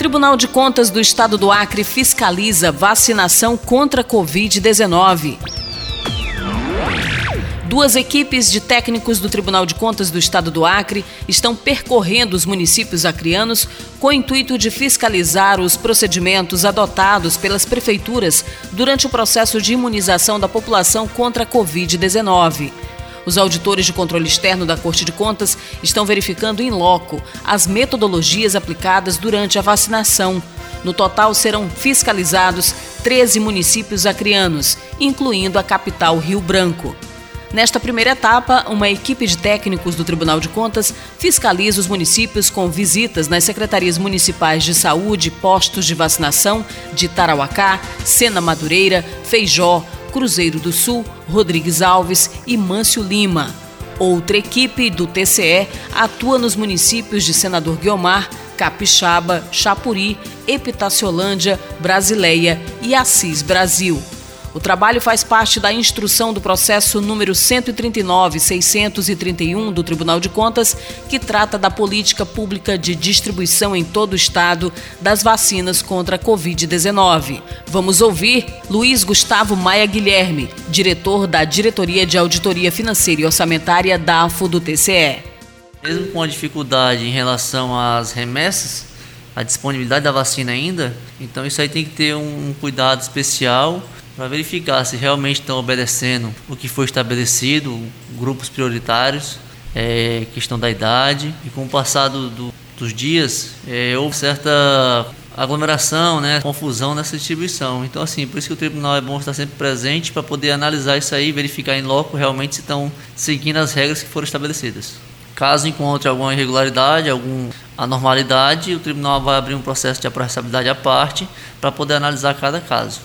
Tribunal de Contas do Estado do Acre fiscaliza vacinação contra Covid-19. Duas equipes de técnicos do Tribunal de Contas do Estado do Acre estão percorrendo os municípios acrianos com o intuito de fiscalizar os procedimentos adotados pelas prefeituras durante o processo de imunização da população contra a Covid-19. Os auditores de controle externo da Corte de Contas estão verificando em loco as metodologias aplicadas durante a vacinação. No total, serão fiscalizados 13 municípios acrianos, incluindo a capital Rio Branco. Nesta primeira etapa, uma equipe de técnicos do Tribunal de Contas fiscaliza os municípios com visitas nas secretarias municipais de saúde, postos de vacinação de Tarauacá, Sena Madureira, Feijó, Cruzeiro do Sul, Rodrigues Alves e Mâncio Lima. Outra equipe do TCE atua nos municípios de Senador Guiomar, Capixaba, Chapuri, Epitaciolândia, Brasileia e Assis Brasil. O trabalho faz parte da instrução do processo número 139-631 do Tribunal de Contas, que trata da política pública de distribuição em todo o estado das vacinas contra a Covid-19. Vamos ouvir Luiz Gustavo Maia Guilherme, diretor da Diretoria de Auditoria Financeira e Orçamentária da AFO do TCE. Mesmo com a dificuldade em relação às remessas, a disponibilidade da vacina ainda, então isso aí tem que ter um cuidado especial para verificar se realmente estão obedecendo o que foi estabelecido, grupos prioritários, é, questão da idade. E com o passar do, do, dos dias, é, houve certa aglomeração, né, confusão nessa distribuição. Então, assim, por isso que o tribunal é bom estar sempre presente para poder analisar isso aí, verificar em loco realmente se estão seguindo as regras que foram estabelecidas. Caso encontre alguma irregularidade, alguma anormalidade, o tribunal vai abrir um processo de apreciabilidade à parte para poder analisar cada caso.